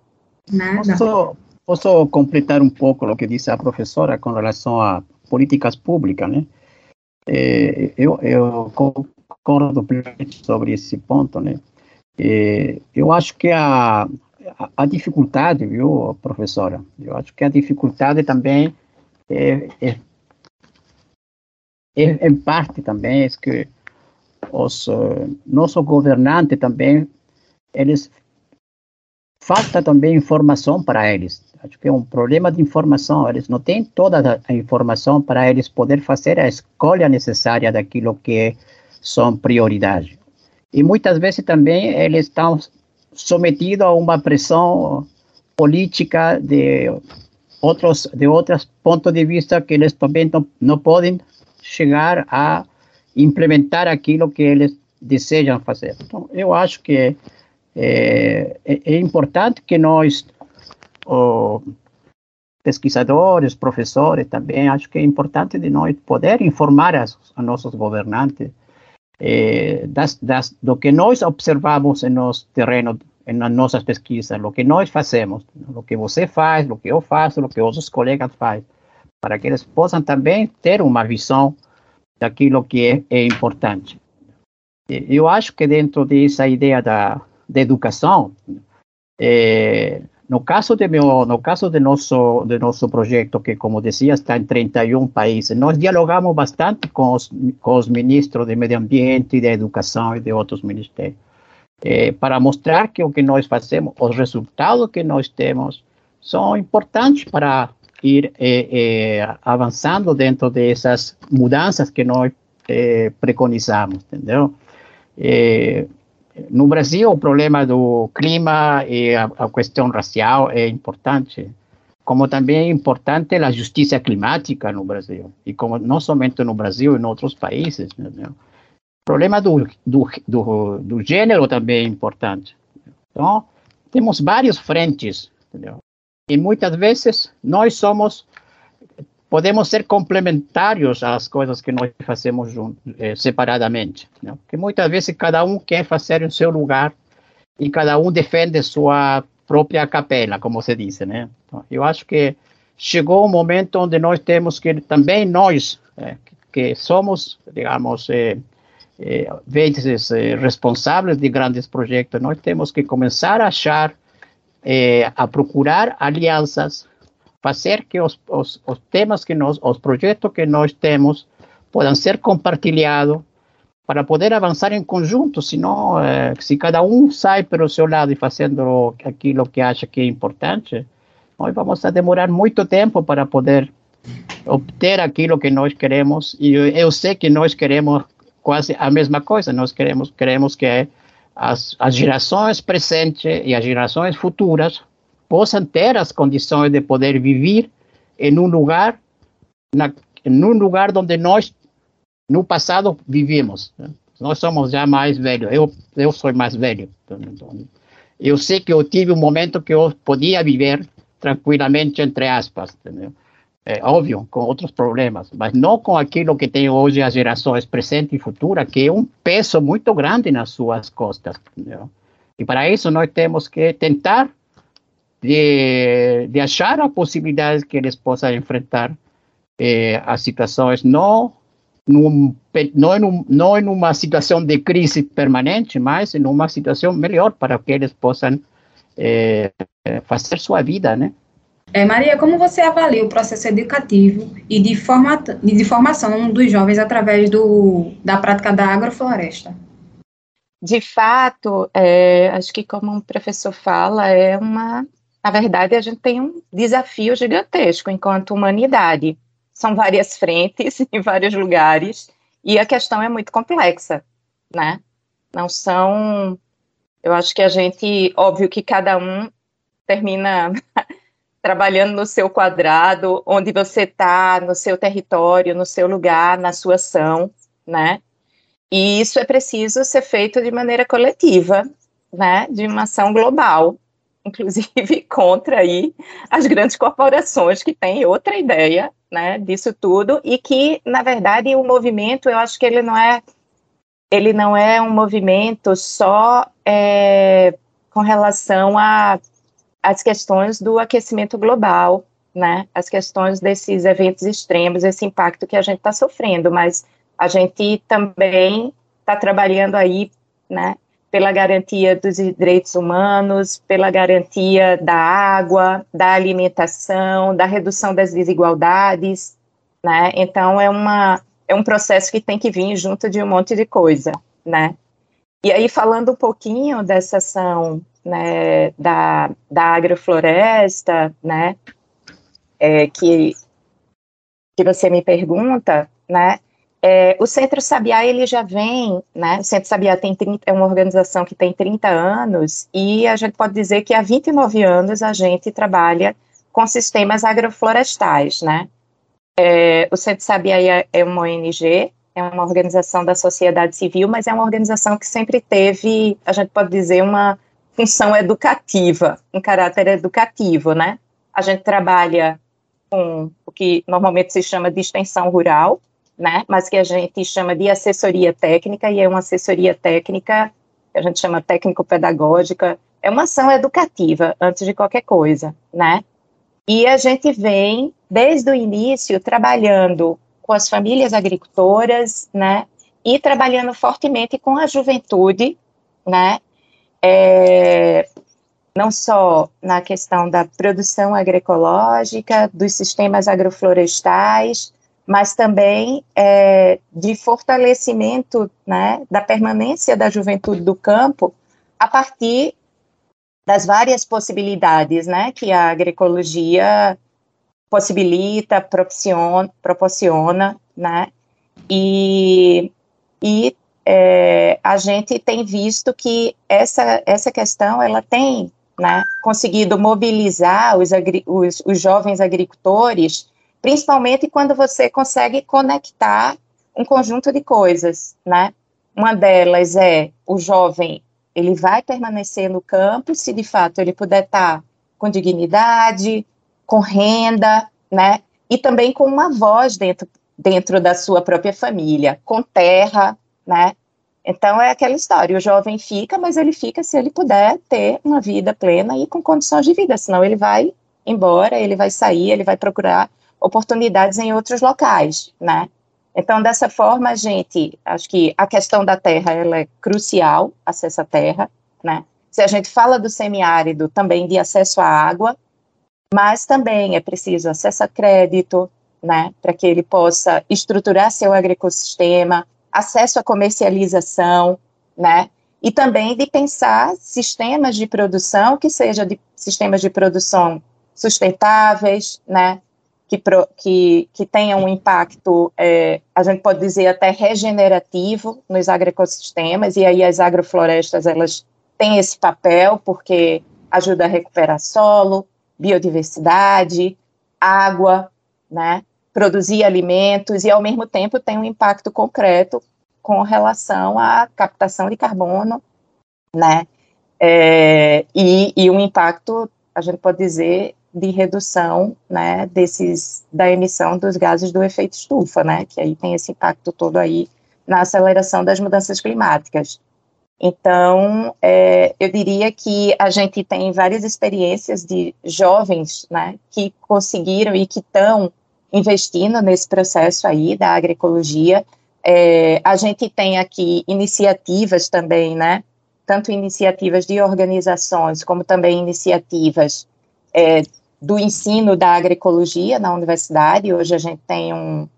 Posso, posso completar um pouco o que disse a professora com relação a políticas públicas, né? É, eu, eu concordo sobre esse ponto, né? É, eu acho que a, a, dificuldade, viu, professora? Eu acho que a dificuldade também é, é, é em parte também é que os uh, nossos governantes também, eles falta também informação para eles. Acho que é um problema de informação. Eles não têm toda a informação para eles poder fazer a escolha necessária daquilo que são prioridades. E muitas vezes também eles estão sometidos a uma pressão política de outros de outros pontos de vista que eles também não, não podem chegar a implementar aquilo que eles desejam fazer. Então, eu acho que é, é, é importante que nós, pesquisadores, professores também, acho que é importante de nós poder informar as, a nossos governantes é, das, das, do que nós observamos em nosso terreno, nas nossas pesquisas, o que nós fazemos, o que você faz, o que eu faço, o que outros colegas fazem, para que eles possam também ter uma visão daquilo que é, é importante. Eu acho que dentro dessa ideia da, educação, é, no caso de meu, no caso de nosso de nosso projeto que, como dizia, está em 31 países, nós dialogamos bastante com os, com os ministros de meio ambiente, de educação e de outros ministérios, é, para mostrar que o que nós fazemos, os resultados que nós temos, são importantes para ir é, é, avançando dentro dessas mudanças que nós é, preconizamos, entendeu? No Brasil, o problema do clima e a, a, questão racial é importante, como também é importante a justiça climática no Brasil, e como não somente no Brasil, em outros países. Entendeu? O problema do, do, do, do gênero também é importante. Então, temos várias frentes, entendeu? E muitas vezes nós somos podemos ser complementários às coisas que nós fazemos eh, separadamente. Né? Porque muitas vezes cada um quer fazer em seu lugar e cada um defende sua própria capela, como se diz, né? Então, eu acho que chegou um momento onde nós temos que também nós, eh, que somos, digamos, eh, eh, vezes eh, responsáveis de grandes projetos, nós temos que começar a achar, a procurar alianças fazer que os, os, os temas que nós, os projetos que nós temos possam ser compartilhados para poder avançar em conjunto, senão, eh, se cada um sai pelo seu lado e fazendo aquilo que acha que é importante, nós vamos a demorar muito tempo para poder obter aquilo que nós queremos, e eu, eu sei que nós queremos quase a mesma coisa, nós queremos, queremos que as, as gerações presentes e as gerações futuras possam ter as condições de poder viver em um lugar, na, em um lugar onde nós, no passado, vivimos. Né? Nós somos já mais velhos, eu, eu sou mais velho. Eu sei que eu tive um momento que eu podia viver tranquilamente, entre aspas, entendeu? É óbvio, com outros problemas, mas não com aquilo que tem hoje as gerações presente e futura, que é um peso muito grande nas suas costas. Entendeu? E para isso nós temos que tentar de, de achar a possibilidade que eles possam enfrentar eh, as situações não num, não, em um, não em uma situação de crise permanente, mas em uma situação melhor para que eles possam eh, fazer sua vida, né? É, Maria, como você avalia o processo educativo e de, forma, de formação dos jovens através do, da prática da agrofloresta? De fato, é, acho que como o professor fala, é uma na verdade, a gente tem um desafio gigantesco enquanto humanidade. São várias frentes em vários lugares e a questão é muito complexa, né? Não são. Eu acho que a gente, óbvio que cada um termina trabalhando no seu quadrado, onde você está, no seu território, no seu lugar, na sua ação, né? E isso é preciso ser feito de maneira coletiva, né? De uma ação global inclusive contra aí as grandes corporações que têm outra ideia, né, disso tudo e que na verdade o movimento, eu acho que ele não é ele não é um movimento só é, com relação a as questões do aquecimento global, né, as questões desses eventos extremos, esse impacto que a gente está sofrendo, mas a gente também está trabalhando aí, né, pela garantia dos direitos humanos, pela garantia da água, da alimentação, da redução das desigualdades, né? Então é uma é um processo que tem que vir junto de um monte de coisa, né? E aí falando um pouquinho dessa ação né, da, da agrofloresta, né, é, que que você me pergunta, né? É, o Centro Sabiá, ele já vem, né, o Centro Sabiá tem 30, é uma organização que tem 30 anos, e a gente pode dizer que há 29 anos a gente trabalha com sistemas agroflorestais, né. É, o Centro Sabiá é, é uma ONG, é uma organização da sociedade civil, mas é uma organização que sempre teve, a gente pode dizer, uma função educativa, um caráter educativo, né. A gente trabalha com o que normalmente se chama de extensão rural, né, mas que a gente chama de assessoria técnica, e é uma assessoria técnica que a gente chama técnico-pedagógica, é uma ação educativa, antes de qualquer coisa, né? E a gente vem, desde o início, trabalhando com as famílias agricultoras, né? E trabalhando fortemente com a juventude, né? É, não só na questão da produção agroecológica, dos sistemas agroflorestais, mas também é, de fortalecimento né, da permanência da juventude do campo a partir das várias possibilidades né, que a agroecologia possibilita, proporciona, proporciona né, e, e é, a gente tem visto que essa, essa questão ela tem né, conseguido mobilizar os, os, os jovens agricultores principalmente quando você consegue conectar um conjunto de coisas, né? Uma delas é o jovem, ele vai permanecer no campo se de fato ele puder estar com dignidade, com renda, né? E também com uma voz dentro, dentro da sua própria família, com terra, né? Então é aquela história, o jovem fica, mas ele fica se ele puder ter uma vida plena e com condições de vida, senão ele vai embora, ele vai sair, ele vai procurar oportunidades em outros locais, né? Então, dessa forma, a gente, acho que a questão da terra, ela é crucial, acesso à terra, né? Se a gente fala do semiárido, também de acesso à água, mas também é preciso acesso a crédito, né, para que ele possa estruturar seu agroecossistema, acesso à comercialização, né, e também de pensar sistemas de produção que sejam de sistemas de produção sustentáveis, né, que, que, que tenha um impacto, é, a gente pode dizer até regenerativo nos agroecossistemas, e aí as agroflorestas, elas têm esse papel, porque ajuda a recuperar solo, biodiversidade, água, né, produzir alimentos, e ao mesmo tempo tem um impacto concreto com relação à captação de carbono, né, é, e, e um impacto, a gente pode dizer, de redução, né, desses, da emissão dos gases do efeito estufa, né, que aí tem esse impacto todo aí na aceleração das mudanças climáticas. Então, é, eu diria que a gente tem várias experiências de jovens, né, que conseguiram e que estão investindo nesse processo aí da agroecologia. É, a gente tem aqui iniciativas também, né, tanto iniciativas de organizações como também iniciativas é, do ensino da agroecologia na universidade. Hoje a gente tem um,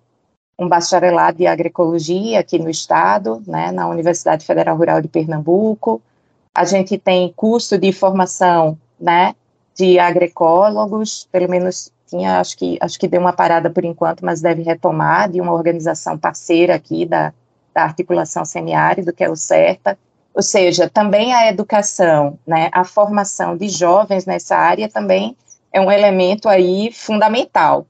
um bacharelado de agroecologia aqui no estado, né, na Universidade Federal Rural de Pernambuco. A gente tem curso de formação, né, de agroecólogos, pelo menos tinha, acho que, acho que deu uma parada por enquanto, mas deve retomar, de uma organização parceira aqui da, da articulação semiárido, que é o CERTA, ou seja, também a educação, né, a formação de jovens nessa área também é um elemento aí fundamental,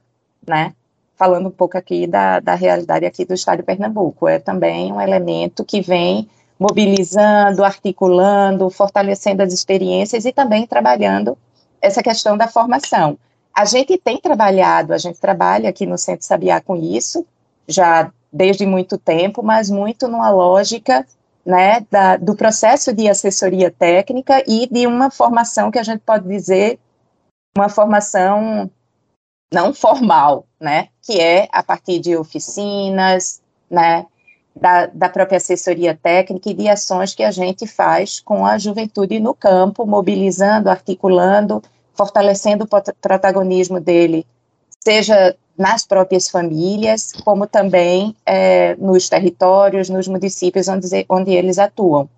né? Falando um pouco aqui da, da realidade aqui do estado de Pernambuco, é também um elemento que vem mobilizando, articulando, fortalecendo as experiências e também trabalhando essa questão da formação. A gente tem trabalhado, a gente trabalha aqui no Centro Sabiá com isso, já desde muito tempo, mas muito numa lógica né, da, do processo de assessoria técnica e de uma formação que a gente pode dizer uma formação não formal, né, que é a partir de oficinas, né, da, da própria assessoria técnica e de ações que a gente faz com a juventude no campo, mobilizando, articulando, fortalecendo o protagonismo dele, seja nas próprias famílias, como também é, nos territórios, nos municípios onde, onde eles atuam,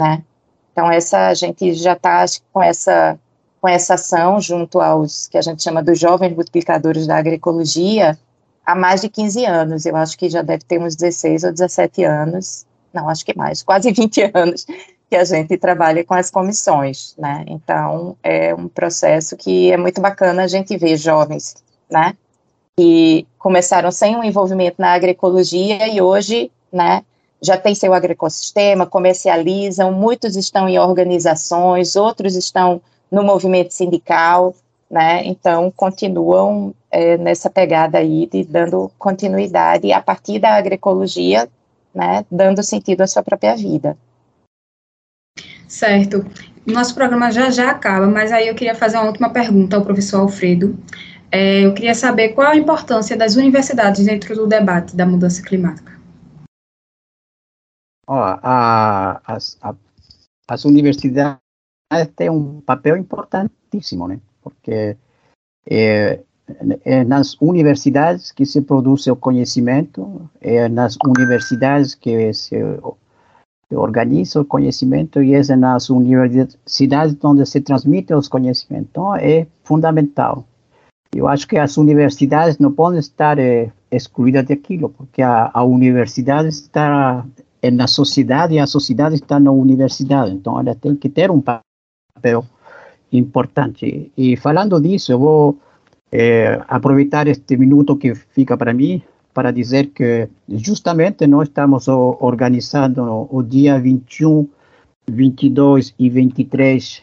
né. Então, essa, a gente já está com essa com essa ação junto aos que a gente chama dos jovens multiplicadores da agroecologia há mais de 15 anos. Eu acho que já deve ter uns 16 ou 17 anos, não, acho que mais, quase 20 anos que a gente trabalha com as comissões, né? Então, é um processo que é muito bacana a gente ver jovens, né? Que começaram sem um envolvimento na agroecologia e hoje, né, já tem seu agroecossistema, comercializam, muitos estão em organizações, outros estão no movimento sindical, né? Então, continuam é, nessa pegada aí de dando continuidade a partir da agroecologia, né? Dando sentido à sua própria vida. Certo. nosso programa já já acaba, mas aí eu queria fazer uma última pergunta ao professor Alfredo. É, eu queria saber qual a importância das universidades dentro do debate da mudança climática. Ó, a, as, a, as universidades têm um papel importantíssimo, né? Porque é, é nas universidades que se produz o conhecimento, é nas universidades que se organiza o conhecimento e é nas universidades onde se transmite os conhecimentos. Então, é fundamental. Eu acho que as universidades não podem estar é, excluídas daquilo, porque a, a universidade está na sociedade e a sociedade está na universidade. Então, ela tem que ter um papel importante. E falando disso, eu vou é, aproveitar este minuto que fica para mim para dizer que justamente nós estamos organizando o dia 21, 22 e 23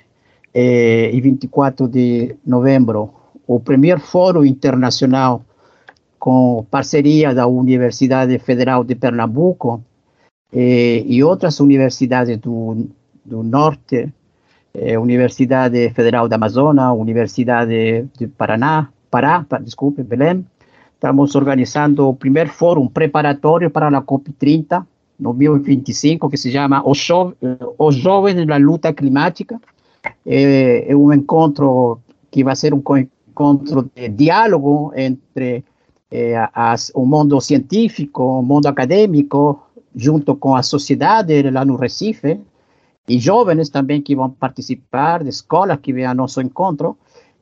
eh, e 24 de novembro o primeiro fórum internacional com parceria da Universidade Federal de Pernambuco eh, e outras universidades do, do norte, eh, Universidade Federal da Amazônia, Universidade de Paraná, Pará, desculpe, Belém. Estamos organizando o primeiro fórum preparatório para a COP30, 2025, que se chama Os, jo Os Jovens na Luta Climática. É, é um encontro que vai ser um encontro de diálogo entre eh, as, o mundo científico, o mundo acadêmico, junto com a sociedade lá no Recife, e jovens também que vão participar, de escolas que vêm ao nosso encontro,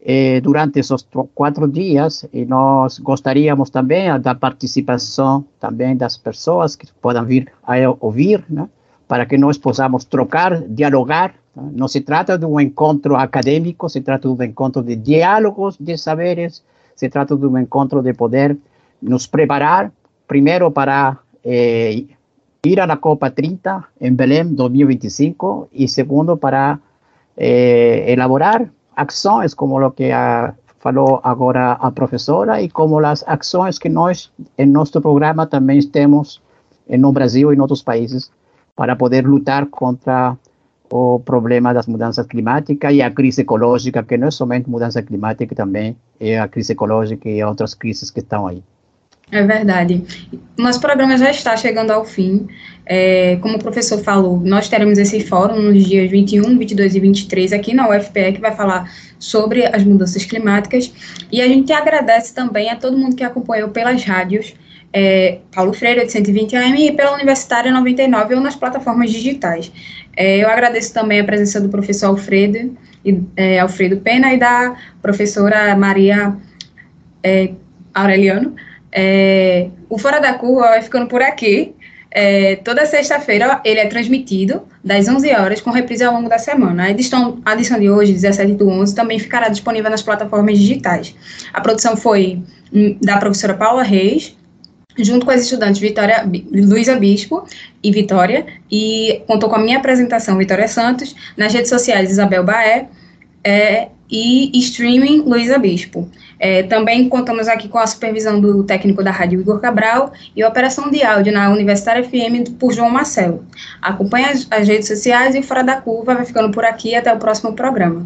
eh, durante esses quatro dias, e nós gostaríamos também da participação também das pessoas que podem vir a ouvir, né, para que nós possamos trocar, dialogar. Né? Não se trata de um encontro acadêmico, se trata de um encontro de diálogos de saberes, se trata de um encontro de poder nos preparar, primeiro para eh, ir à Copa 30 em Belém 2025 e segundo para eh, elaborar ações como o que a, falou agora a professora e como as ações que nós em nosso programa também temos no Brasil e em outros países para poder lutar contra o problema das mudanças climáticas e a crise ecológica, que não é somente mudança climática, também é a crise ecológica e outras crises que estão aí. É verdade. Nosso programa já está chegando ao fim. É, como o professor falou, nós teremos esse fórum nos dias 21, 22 e 23 aqui na UFPE, que vai falar sobre as mudanças climáticas. E a gente agradece também a todo mundo que acompanhou pelas rádios é, Paulo Freire 820 AM e pela Universitária 99 ou nas plataformas digitais. É, eu agradeço também a presença do professor Alfredo, e, é, Alfredo Pena e da professora Maria é, Aureliano. É, o Fora da Curva vai ficando por aqui. É, toda sexta-feira ele é transmitido das 11 horas com reprise ao longo da semana. A edição, a edição de hoje, 17 do 11, também ficará disponível nas plataformas digitais. A produção foi hum, da professora Paula Reis, junto com as estudantes Vitória, Luísa Bispo e Vitória, e contou com a minha apresentação, Vitória Santos, nas redes sociais Isabel Baé é, e streaming Luísa Bispo. É, também contamos aqui com a supervisão do técnico da Rádio Igor Cabral e operação de áudio na Universitária FM por João Marcelo. Acompanhe as, as redes sociais e Fora da Curva vai ficando por aqui até o próximo programa.